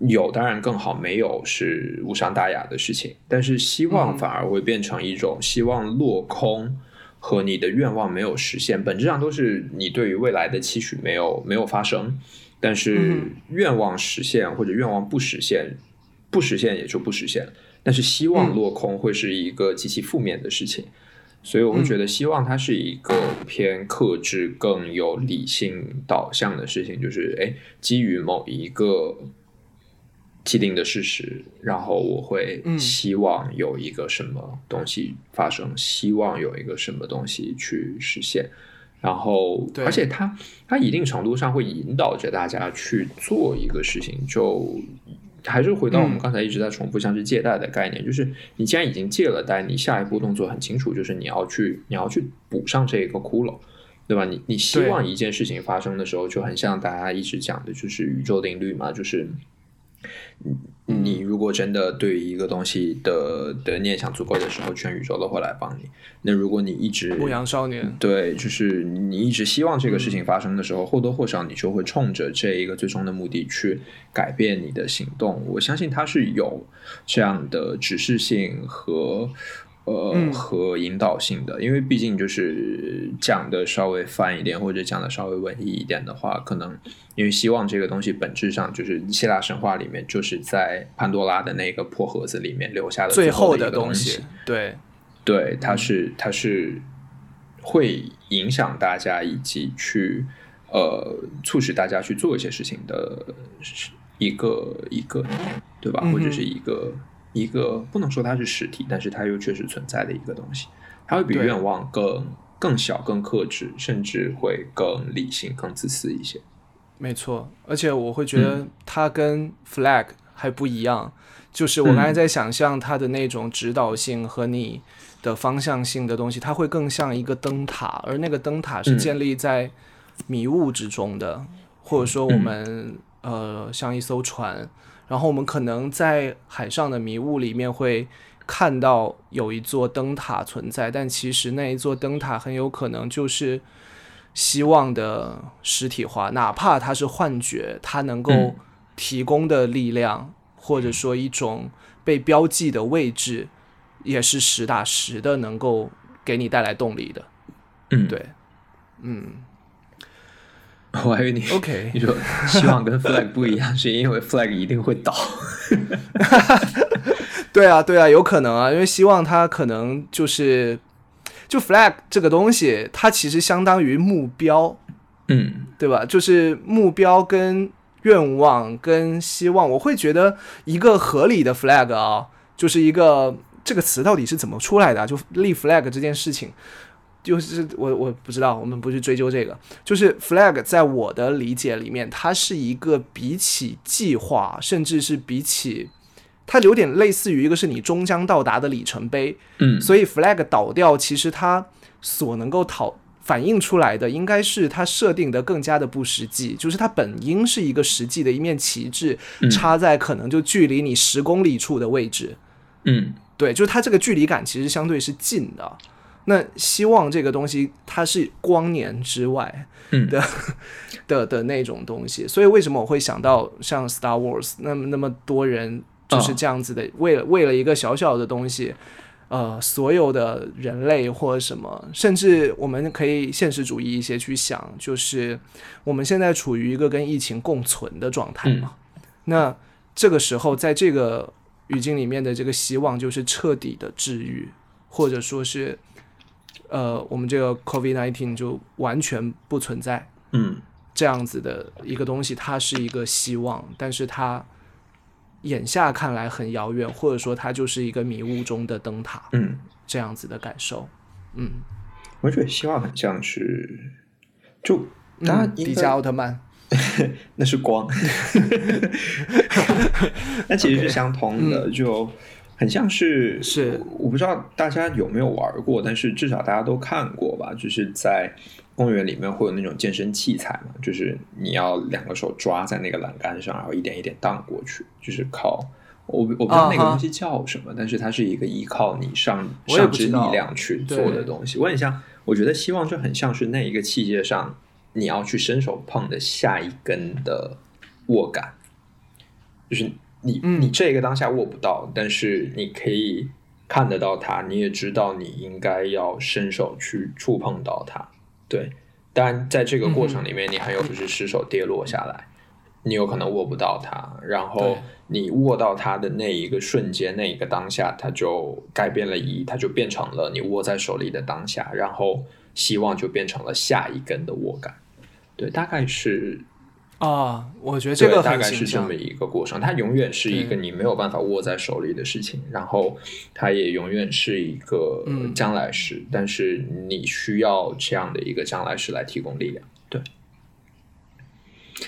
[SPEAKER 2] 有当然更好，没有是无伤大雅的事情。但是希望
[SPEAKER 1] 嗯
[SPEAKER 2] 反而会变成一种希望落空和你的愿望没有实现，本质上都是你对于未来的期许没有没有发生。但是
[SPEAKER 1] 嗯
[SPEAKER 2] 愿望实现或者愿望不实现，不实现也就不实现。但是希望
[SPEAKER 1] 嗯
[SPEAKER 2] 落空会是一个极其负面的事情。所以我会觉得，希望它是一个偏克制、更有理性导向的事情，就是诶，基于某一个既定的事实，然后我会
[SPEAKER 1] 嗯
[SPEAKER 2] 希望有一个什么东西发生，希望有一个什么东西去实现，然后而且它它一定程度上会引导着大家去做一个事情，就还是回到我们
[SPEAKER 1] 嗯
[SPEAKER 2] 刚才一直在重复，像是借贷的概念，就是你既然已经借了贷，你下一步动作很清楚，就是你要去你要去补上这个窟窿。对吧？你你希望一件事情发生的时候，就很像大家一直讲的，就是宇宙定律嘛，就是你你如果真的对一个东西的的念想足够的时候，全宇宙都会来帮你。那如果你一直
[SPEAKER 1] 牧羊少年，
[SPEAKER 2] 对，就是你一直希望这个事情发生的时候，或多或少你就会冲着这一个最终的目的去改变你的行动。我相信它是有这样的指示性和呃、
[SPEAKER 1] 嗯
[SPEAKER 2] 和引导性的，因为毕竟就是讲的稍微泛一点，或者讲的稍微文艺一点的话，可能因为希望这个东西本质上就是希腊神话里面就是在潘多拉的那个破盒子里面留下的
[SPEAKER 1] 最
[SPEAKER 2] 后
[SPEAKER 1] 后的
[SPEAKER 2] 东
[SPEAKER 1] 西，对，
[SPEAKER 2] 对，它是它是会影响大家以及去呃促使大家去做一些事情的一个一个对吧？或者是一个一个不能说它是实体，但是它又确实存在的一个东西，它会比愿望更更小、更克制，甚至会更理性、更自私一些。
[SPEAKER 1] 没错，而且我会觉得它跟 flag 还不一样，就是我刚才在想象它的那种指导性和你的方向性的东西，它会更像一个灯塔，而那个灯塔是
[SPEAKER 2] 嗯。
[SPEAKER 1] 建立在迷雾之中的，或者说我们、呃像一艘船，然后我们可能在海上的迷雾里面会看到有一座灯塔存在，但其实那一座灯塔很有可能就是希望的实体化，哪怕它是幻觉，它能够提供的力量，或者说一种被标记的位置，也是实打实的能够给你带来动力的。
[SPEAKER 2] 嗯，
[SPEAKER 1] 对，嗯。
[SPEAKER 2] 我还以为你
[SPEAKER 1] OK，
[SPEAKER 2] 你说希望跟 flag 不一样，是因为 flag 一定会倒。
[SPEAKER 1] 对啊，对啊，有可能啊，因为希望它可能就是就 flag 这个东西，它其实相当于目标，
[SPEAKER 2] 嗯，
[SPEAKER 1] 对吧？就是目标跟愿望跟希望，我会觉得一个合理的 flag 啊，就是一个这个词到底是怎么出来的？就立 flag 这件事情。就是我我不知道，我们不去追究这个。就是 flag 在我的理解里面，它是一个比起计划，甚至是比起它有点类似于一个是你终将到达的里程碑。
[SPEAKER 2] 嗯，
[SPEAKER 1] 所以 flag 倒掉，其实它所能够讨反映出来的，应该是它设定的更加的不实际。就是它本应是一个实际的一面旗帜，插在可能就距离你十公里处的位置。
[SPEAKER 2] 嗯，
[SPEAKER 1] 对，就是它这个距离感其实相对是近的。那希望这个东西，它是光年之外的 的的那种东西，所以为什么我会想到像 Star Wars 那么那么多人就是这样子的，为了为了一个小小的东西，呃，所有的人类或者什么，甚至我们可以现实主义一些去想，就是我们现在处于一个跟疫情共存的状态嘛，那这个时候在这个语境里面的这个希望，就是彻底的治愈，或者说是。呃，我们这个 COVID nineteen 就完全不存在，
[SPEAKER 2] 嗯，
[SPEAKER 1] 这样子的一个东西，它是一个希望，但是它眼下看来很遥远，或者说它就是一个迷雾中的灯塔，
[SPEAKER 2] 嗯，
[SPEAKER 1] 这样子的感受，嗯，
[SPEAKER 2] 我觉得希望很像是，就它
[SPEAKER 1] 迪迦奥特曼，
[SPEAKER 2] 那是光，那其实是相同的，就。很像是
[SPEAKER 1] 是，
[SPEAKER 2] 我不知道大家有没有玩过，但是至少大家都看过吧。就是在公园里面会有那种健身器材嘛，就是你要两个手抓在那个栏杆上，然后一点一点荡过去，就是靠我我不知道那个东西叫什么，但是它是一个依靠你上上肢力量去做的东西。我很像，我觉得希望就很像是那一个器械上你要去伸手碰的下一根的握感，就是。你你这个当下握不到，但是你可以看得到它，你也知道你应该要伸手去触碰到它。对，当然在这个过程里面，你很有就是失手跌落下来，你有可能握不到它。然后你握到它的那一个瞬间，那一个当下，它就改变了意义，它就变成了你握在手里的当下，然后希望就变成了下一根的握感。对，大概是。
[SPEAKER 1] 啊，我觉得这个
[SPEAKER 2] 大概是这么一个过程，它永远是一个你没有办法握在手里的事情，然后它也永远是一个将来时，但是你需要这样的一个将来时来提供力量。对，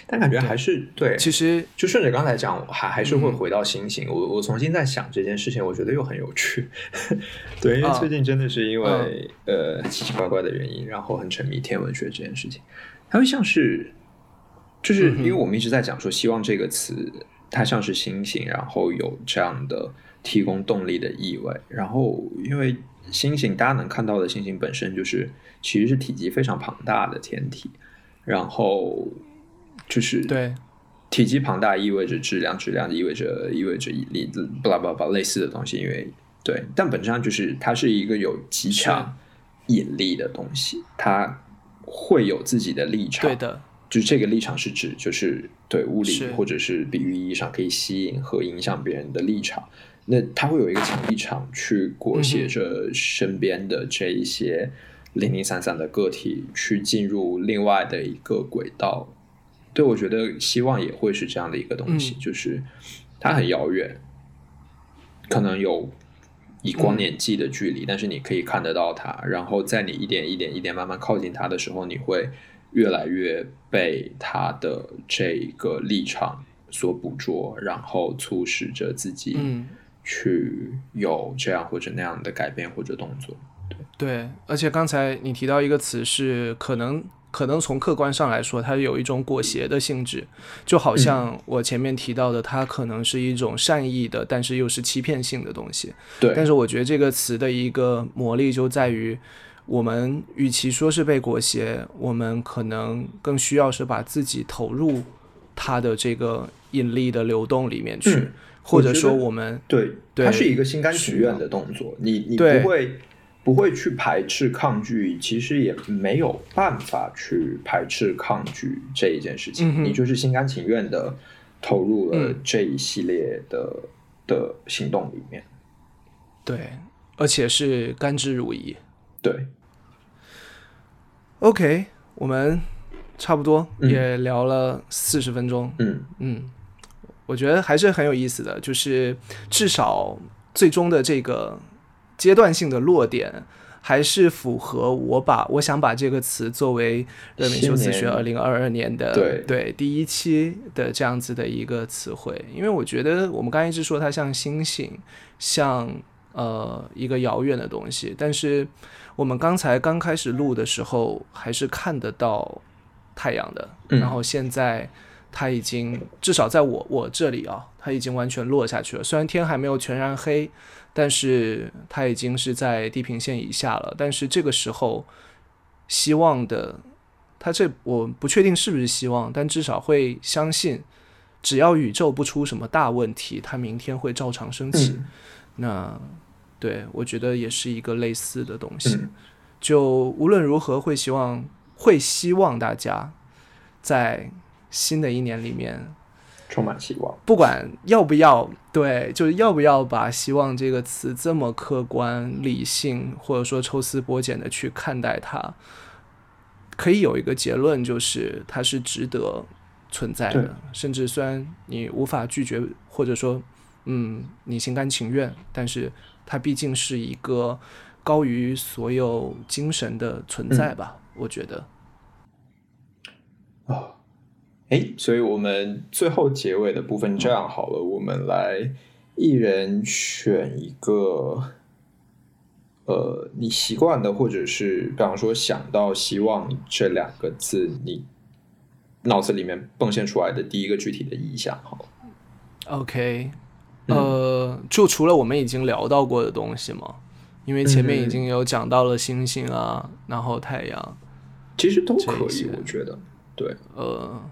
[SPEAKER 2] 但感觉还是对，
[SPEAKER 1] 其实
[SPEAKER 2] 就顺着刚才讲，还还是会回到星星。我我重新在想这件事情，我觉得又很有趣。对，因为最近真的是因为呃奇奇怪怪的原因，然后很沉迷天文学这件事情，它会像是。就是因为我们一直在讲说，希望这个词它像是星星，然后有这样的提供动力的意味。然后，因为星星大家能看到的星星本身就是其实是体积非常庞大的天体，然后就是
[SPEAKER 1] 对
[SPEAKER 2] 体积庞大意味着质量，质量意味着意味着引力，巴拉巴拉类似的东西。因为对，但本质上就是它是一个有极强引力的东西，它会有自己的立场。
[SPEAKER 1] 对的。
[SPEAKER 2] 就是这个立场是指，就是对物理或者是比喻意义上可以吸引和影响别人的立场。那他会有一个强立场去裹挟着身边的这一些零零散散的个体去进入另外的一个轨道。对我觉得希望也会是这样的一个东西，就是它很遥远，可能有以光年计的距离，但是你可以看得到它。然后在你一点一点一点慢慢靠近它的时候，你会。越来越被他的这个立场所捕捉，然后促使着自己去有这样或者那样的改变或者动作。对
[SPEAKER 1] 对，而且刚才你提到一个词是可能可能从客观上来说，它有一种裹挟的性质，就好像我前面提到的，它可能是一种善意的，但是又是欺骗性的东西。
[SPEAKER 2] 对，
[SPEAKER 1] 但是我觉得这个词的一个魔力就在于，我们与其说是被裹挟，我们可能更需要是把自己投入它的这个引力的流动里面去，
[SPEAKER 2] 嗯
[SPEAKER 1] 或者说我们
[SPEAKER 2] 对，
[SPEAKER 1] 对
[SPEAKER 2] 它是一个心甘情愿的动作，你你不会不会去排斥抗拒，其实也没有办法去排斥抗拒这一件事情，
[SPEAKER 1] 嗯
[SPEAKER 2] 你就是心甘情愿的投入了
[SPEAKER 1] 嗯
[SPEAKER 2] 这一系列的、的行动里面。
[SPEAKER 1] 对，而且是甘之如饴。
[SPEAKER 2] 对
[SPEAKER 1] ，OK，我们差不多
[SPEAKER 2] 嗯。
[SPEAKER 1] 也聊了四十分钟，
[SPEAKER 2] 嗯。
[SPEAKER 1] 嗯，我觉得还是很有意思的，就是至少最终的这个阶段性的落点，还是符合我把我想把这个词作为热敏修辞学二
[SPEAKER 2] 新
[SPEAKER 1] 零二二年的
[SPEAKER 2] 对。
[SPEAKER 1] 第一期的这样子的一个词汇，因为我觉得我们刚才一直说它像星星，像呃一个遥远的东西，但是我们刚才刚开始录的时候还是看得到太阳的，
[SPEAKER 2] 嗯
[SPEAKER 1] 然后现在它已经至少在我我这里啊，它已经完全落下去了。虽然天还没有全然黑，但是它已经是在地平线以下了。但是这个时候，希望的，它这我不确定是不是希望，但至少会相信，只要宇宙不出什么大问题，它明天会照常升起。
[SPEAKER 2] 嗯
[SPEAKER 1] 那对我觉得也是一个类似的东西。
[SPEAKER 2] 嗯
[SPEAKER 1] 就无论如何，会希望会希望大家在新的一年里面，
[SPEAKER 2] 充满希望。
[SPEAKER 1] 不管要不要对，就是要不要把“希望”这个词这么客观、理性，或者说抽丝剥茧的去看待它，可以有一个结论，就是它是值得存在的。甚至虽然你无法拒绝，或者说，嗯，你心甘情愿，但是它毕竟是一个高于所有精神的存在吧？我觉得。
[SPEAKER 2] 哦，哎，所以我们最后结尾的部分这样好了，我们来一人选一个，呃，你习惯的，或者是比方说想到“希望”这两个字，你脑子里面迸现出来的第一个具体的意象，好了。
[SPEAKER 1] OK，
[SPEAKER 2] 嗯
[SPEAKER 1] 呃，就除了我们已经聊到过的东西嘛，因为前面已
[SPEAKER 2] 嗯
[SPEAKER 1] 经有讲到了星星啊，然后太阳，
[SPEAKER 2] 其实都可以，我觉得，对，
[SPEAKER 1] 呃，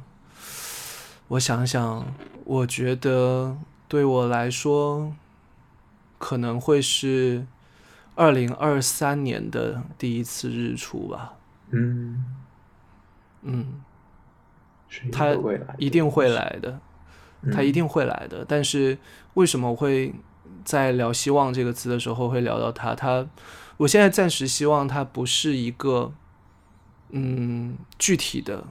[SPEAKER 1] 我想想，我觉得对我来说，可能会是二零二三年的第一次日出吧。
[SPEAKER 2] 嗯，
[SPEAKER 1] 嗯，它一定会来的。它
[SPEAKER 2] 嗯。
[SPEAKER 1] 一定会来的。但是为什么我会在聊“希望”这个词的时候会聊到它？它，我现在暂时希望它不是一个嗯具体的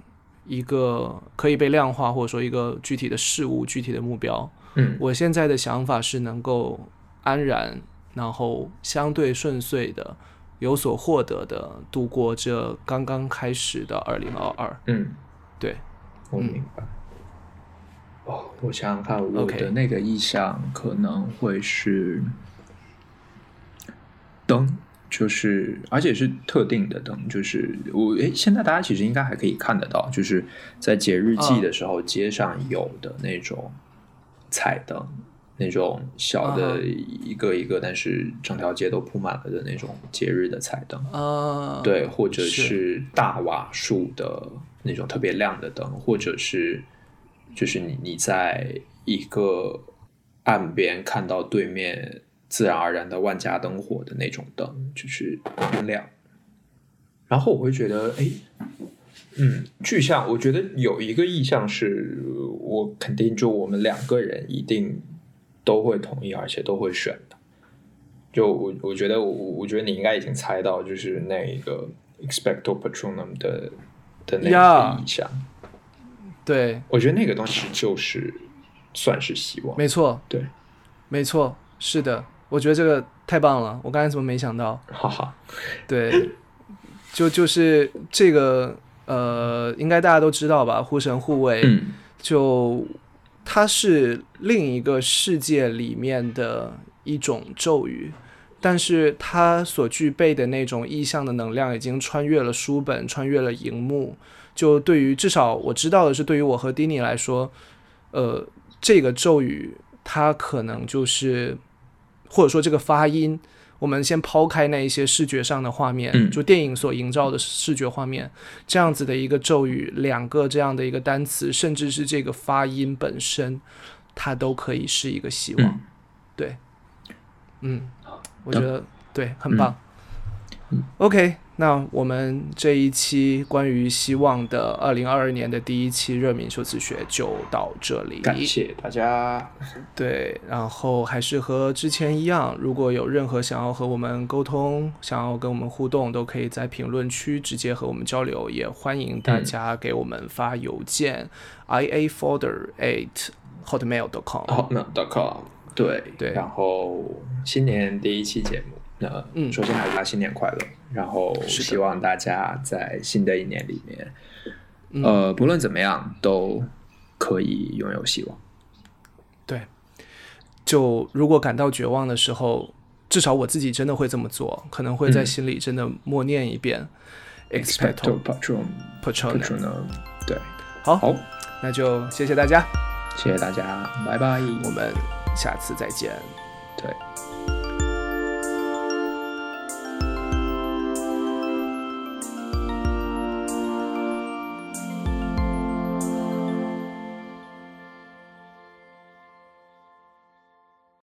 [SPEAKER 1] 一个可以被量化，或者说一个具体的事物、具体的目标。
[SPEAKER 2] 嗯
[SPEAKER 1] 我现在的想法是能够安然，然后相对顺遂的。有所获得的，度过这刚刚开始的二零二二。
[SPEAKER 2] 嗯，
[SPEAKER 1] 对，
[SPEAKER 2] 我明白。哦，我想想看，我的那个意向可能会是灯，就是而且是特定的灯，就是我诶，现在大家其实应该还可以看得到，就是在节日季的时候，街上有的那种彩灯，那种小的
[SPEAKER 1] 嗯
[SPEAKER 2] 一个一个，但是整条街都铺满了的那种节日的彩灯。
[SPEAKER 1] 呃，
[SPEAKER 2] 对，或者
[SPEAKER 1] 是。
[SPEAKER 2] 是大瓦数的那种特别亮的灯，或者是就是你你在一个岸边看到对面自然而然的万家灯火的那种灯，就是很亮。然后我会觉得，哎，嗯，具象，我觉得有一个意向是我肯定就我们两个人一定都会同意，而且都会选的。就我我觉得我我觉得你应该已经猜到，就是那个 expecto patronum 的的那
[SPEAKER 1] 呀
[SPEAKER 2] 个意象。
[SPEAKER 1] 对，
[SPEAKER 2] 我觉得那个东西就是算是希望。
[SPEAKER 1] 没错，
[SPEAKER 2] 对，
[SPEAKER 1] 没错，是的，我觉得这个太棒了，我刚才怎么没想到？
[SPEAKER 2] 哈哈，
[SPEAKER 1] 对，就就是这个呃，应该大家都知道吧？护神护卫，
[SPEAKER 2] 嗯
[SPEAKER 1] 就它是另一个世界里面的一种咒语，但是它所具备的那种意象的能量已经穿越了书本，穿越了荧幕。就对于至少我知道的是，对于我和 Dini 来说，呃，这个咒语它可能就是，或者说这个发音，我们先抛开那一些视觉上的画面，
[SPEAKER 2] 嗯。
[SPEAKER 1] 就电影所营造的视觉画面，这样子的一个咒语，两个这样的一个单词，甚至是这个发音本身，它都可以是一个希望。
[SPEAKER 2] 嗯。
[SPEAKER 1] 对，嗯，我觉得对，很棒。嗯 OK，那我们这一期关于希望的二零二二年的第一期热敏修辞学就到这里。
[SPEAKER 2] 感谢大家。
[SPEAKER 1] 对，然后还是和之前一样，如果有任何想要和我们沟通、想要跟我们互动，都可以在评论区直接和我们交流，也欢迎大家给我们发邮件、i a folder at hotmail dot com。
[SPEAKER 2] 好，那 .com 对
[SPEAKER 1] 对
[SPEAKER 2] 然后新年第一期节目，那
[SPEAKER 1] 嗯
[SPEAKER 2] 首先还是大家新年快乐，然后
[SPEAKER 1] 是
[SPEAKER 2] 希望大家在新的一年里面，
[SPEAKER 1] 嗯
[SPEAKER 2] 呃，不论怎么样都可以拥有希望。
[SPEAKER 1] 对，就如果感到绝望的时候，至少我自己真的会这么做，可能会在
[SPEAKER 2] 嗯
[SPEAKER 1] 心里真的默念一遍、expecto
[SPEAKER 2] Patron
[SPEAKER 1] patronum。
[SPEAKER 2] Patron，对，
[SPEAKER 1] 好，
[SPEAKER 2] 好，
[SPEAKER 1] 那就谢谢大家，
[SPEAKER 2] 谢谢大家，拜拜。
[SPEAKER 1] 我们下次再见。
[SPEAKER 2] 对。